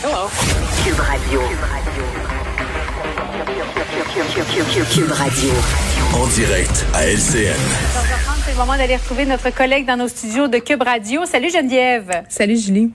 Cube Radio. Cube Radio. En direct à LCN. C'est le moment d'aller retrouver notre collègue dans nos studios de Cube Radio. Salut Geneviève. Salut Julie.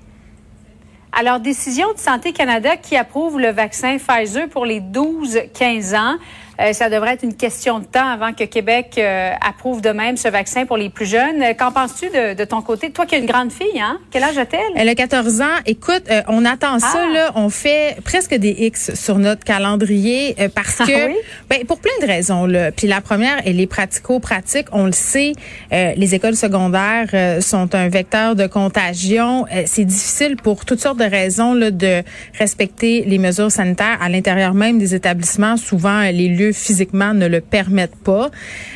Alors, décision de Santé Canada qui approuve le vaccin Pfizer pour les 12-15 ans. Euh, ça devrait être une question de temps avant que Québec euh, approuve de même ce vaccin pour les plus jeunes. Euh, qu'en penses-tu de, de, ton côté? Toi qui as une grande fille, hein? Quel âge a-t-elle? Elle a 14 ans. Écoute, on attend ça, ah! là. On fait presque des X sur notre calendrier parce ah que, ben, pour plein de raisons, là. Puis la première, elle est pratico-pratique. On le sait, les écoles secondaires sont un vecteur de contagion. C'est difficile pour toutes sortes de raisons, là, de respecter les mesures sanitaires à l'intérieur même des établissements. Souvent, les lieux physiquement ne le permettent pas.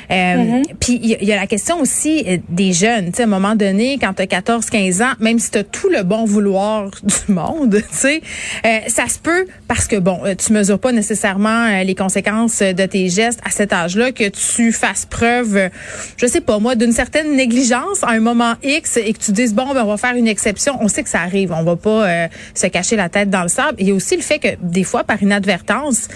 Euh, mm-hmm. Puis il y, a la question aussi euh, des jeunes. Tu sais, à un moment donné, quand tu as 14, 15 ans, même si tu as tout le bon vouloir du monde, tu sais, euh, ça se peut parce que, bon, tu mesures pas nécessairement les conséquences de tes gestes à cet âge-là, que tu fasses preuve, je sais pas moi, d'une certaine négligence à un moment X et que tu dises, bon, ben, on va faire une exception. On sait que ça arrive. On va pas se cacher la tête dans le sable. Il y a aussi le fait que des fois, par inadvertance,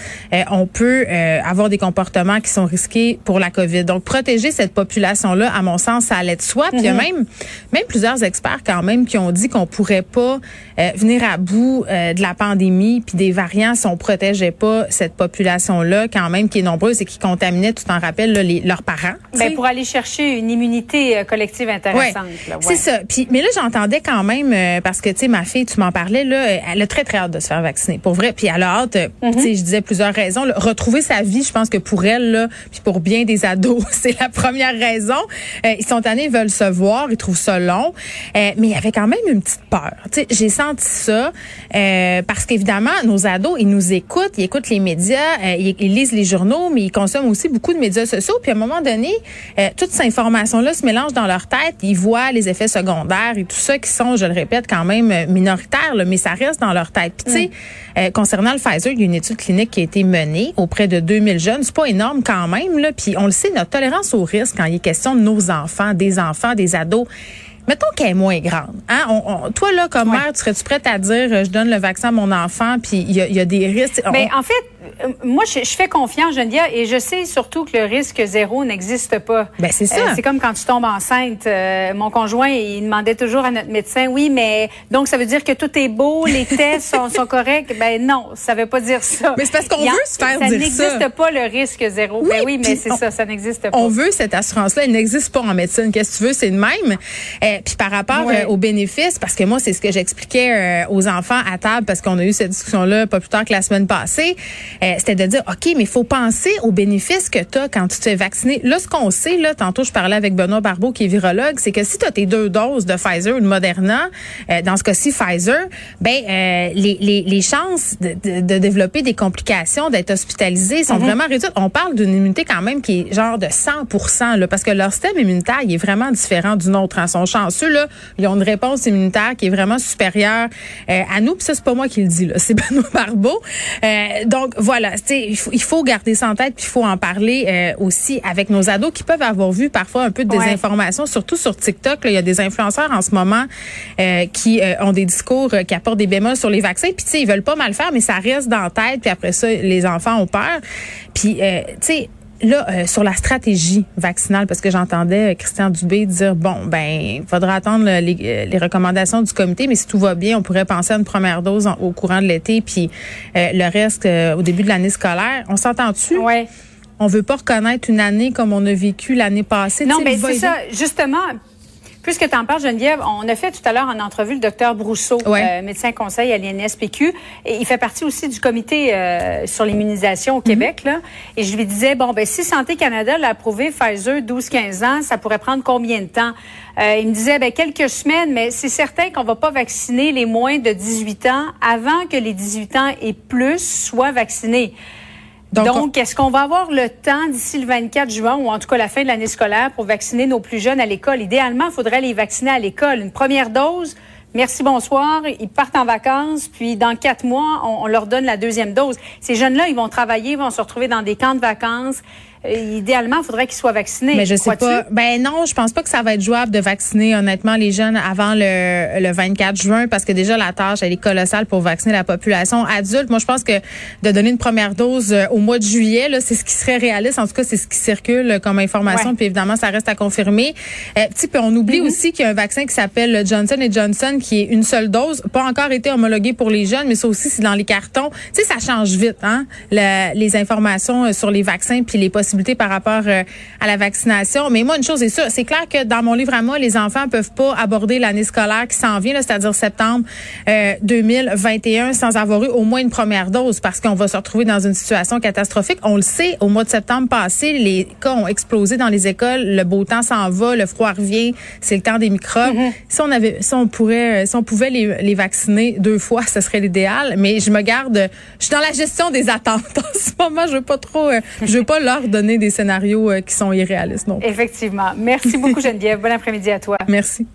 on peut avoir des comportements qui sont risqués pour la COVID. Donc, protéger cette population-là, à mon sens, ça allait de soi. Puis il y a mhm. même, même plusieurs experts quand même qui ont dit qu'on pourrait pas euh, venir à bout euh, de la pandémie puis des variants si on protégeait pas cette population-là quand même qui est nombreuse et qui contaminait, tu t'en rappelles, là, les, leurs parents. Ben, pour aller chercher une immunité euh, collective intéressante. Ouais, C'est ça. Puis, mais là, j'entendais quand même, parce que, tu sais, ma fille, tu m'en parlais, là, elle a très, très hâte de se faire vacciner. Pour vrai. Puis elle a hâte, mhm. tu sais, je disais plusieurs raisons, retrouver sa vie, je pense que pour elle, là, puis pour bien des ados, c'est la première raison. Euh, ils sont tannés, ils veulent se voir, ils trouvent ça long. Euh, mais il y avait quand même une petite peur. J'ai senti ça euh, parce qu'évidemment, nos ados, ils nous écoutent, ils écoutent les médias, ils, lisent les journaux, mais ils consomment aussi beaucoup de médias sociaux. Puis à un moment donné, toute cette information-là se mélange dans leur tête. Ils voient les effets secondaires et tout ça qui sont, je le répète, quand même minoritaires, là, mais ça reste dans leur tête. Puis tu sais, mm. concernant le Pfizer, il y a une étude clinique qui a été menée auprès de 2000 jeunes. C'est pas énorme quand même, là. Puis on le sait, notre tolérance au risque quand il est question de nos enfants, des enfants, des ados, mettons qu'elle est moins grande. Hein? On, toi, là, comme mère, tu serais-tu prête à dire, euh, je donne le vaccin à mon enfant, puis il y a, des risques? Mais ben, en fait, euh, moi, je, fais confiance, Geneviève, et je sais surtout que le risque zéro n'existe pas. Ben, c'est ça. Euh, c'est comme quand tu tombes enceinte. mon conjoint, il demandait toujours à notre médecin, oui, mais donc ça veut dire que tout est beau, les tests sont, sont corrects. Ben non, ça veut pas dire ça. Mais c'est parce qu'on veut se faire dire ça. Ça n'existe pas le risque zéro. Oui, ben oui mais c'est ça, ça n'existe pas. On veut cette assurance-là. Elle n'existe pas en médecine. Qu'est-ce que tu veux? C'est le même. Puis par rapport euh, aux bénéfices, parce que moi, c'est ce que j'expliquais euh, aux enfants à table, parce qu'on a eu cette discussion-là pas plus tard que la semaine passée, euh, c'était de dire, OK, mais il faut penser aux bénéfices que tu as quand tu te fais vacciner. Là, ce qu'on sait, là, tantôt, je parlais avec Benoît Barbeau, qui est virologue, c'est que si tu as tes deux doses de Pfizer ou de Moderna, dans ce cas-ci, Pfizer, ben les, les, les, chances de, de, développer des complications, d'être hospitalisé sont mm-hmm. vraiment réduites. On parle d'une immunité quand même qui est genre de 100 là, parce que leur système immunitaire, il est vraiment différent du nôtre. Hein. Ils sont chanceux, là, ils ont une réponse immunitaire qui est vraiment supérieure euh, à nous. Puis ça, c'est pas moi qui le dis, là, c'est Benoît Barbeau. Euh, donc voilà, il faut, il faut garder ça en tête, puis il faut en parler euh, aussi avec nos ados qui peuvent avoir vu parfois un peu de désinformation, surtout sur TikTok. il y a des influenceurs en ce moment qui ont des discours qui apportent des bémols sur les vaccins. Puis tu sais, ils veulent pas mal faire, mais ça reste dans la tête. Puis après ça, les enfants ont peur. Puis tu sais là, euh, sur la stratégie vaccinale, parce que j'entendais euh, Christian Dubé dire, bon, ben, il faudra attendre euh, les, recommandations du comité, mais si tout va bien, on pourrait penser à une première dose au courant de l'été, puis le reste au début de l'année scolaire. On s'entend-tu? Oui. On veut pas reconnaître une année comme on a vécu l'année passée. Non, mais c'est ça, justement. Puisque tu en parles, Geneviève, on a fait tout à l'heure en entrevue le docteur Brousseau, euh, médecin conseil à l'INSPQ. Et il fait partie aussi du comité euh, sur l'immunisation au mhm. Québec. Là. Et je lui disais, bon, ben si Santé Canada l'a approuvé Pfizer 12-15 ans, ça pourrait prendre combien de temps? Euh, il me disait, ben quelques semaines, mais c'est certain qu'on va pas vacciner les moins de 18 ans avant que les 18 ans et plus soient vaccinés. Donc, est-ce qu'on va avoir le temps d'ici le 24 juin ou en tout cas la fin de l'année scolaire pour vacciner nos plus jeunes à l'école? Idéalement, il faudrait les vacciner à l'école. Une première dose, merci, bonsoir, ils partent en vacances, puis dans quatre mois, on, leur donne la deuxième dose. Ces jeunes-là, ils vont travailler, ils vont se retrouver dans des camps de vacances. Idéalement, il faudrait qu'ils soient vaccinés. Mais je sais pas. Ben non, je pense pas que ça va être jouable de vacciner honnêtement les jeunes avant le, le 24 juin parce que déjà la tâche elle est colossale pour vacciner la population adulte. Moi, je pense que de donner une première dose euh, au mois de juillet, là, c'est ce qui serait réaliste. En tout cas, c'est ce qui circule comme information. Puis évidemment, ça reste à confirmer. Euh, petit peu, on oublie mm-hmm. aussi qu'il y a un vaccin qui s'appelle Johnson Johnson qui est une seule dose, pas encore été homologué pour les jeunes, mais ça aussi c'est dans les cartons. Tu sais, ça change vite, hein, les informations euh, sur les vaccins puis les possibilités par rapport euh, à la vaccination. Mais moi, une chose est sûre, c'est clair que dans mon livre à moi, les enfants peuvent pas aborder l'année scolaire qui s'en vient, c'est-à-dire septembre 2021, euh, sans avoir eu au moins une première dose, parce qu'on va se retrouver dans une situation catastrophique. On le sait, au mois de septembre passé, les cas ont explosé dans les écoles, le beau temps s'en va, le froid revient, c'est le temps des microbes. Mm-hmm. Si on avait, si on pourrait, si on pouvait les, les vacciner deux fois, ce serait l'idéal. Mais je me garde, je suis dans la gestion des attentes. En ce moment, je veux pas trop, euh, je veux pas leur donner des scénarios euh, qui sont irréalistes. Non. Effectivement. Merci beaucoup, Geneviève. bon après-midi à toi. Merci.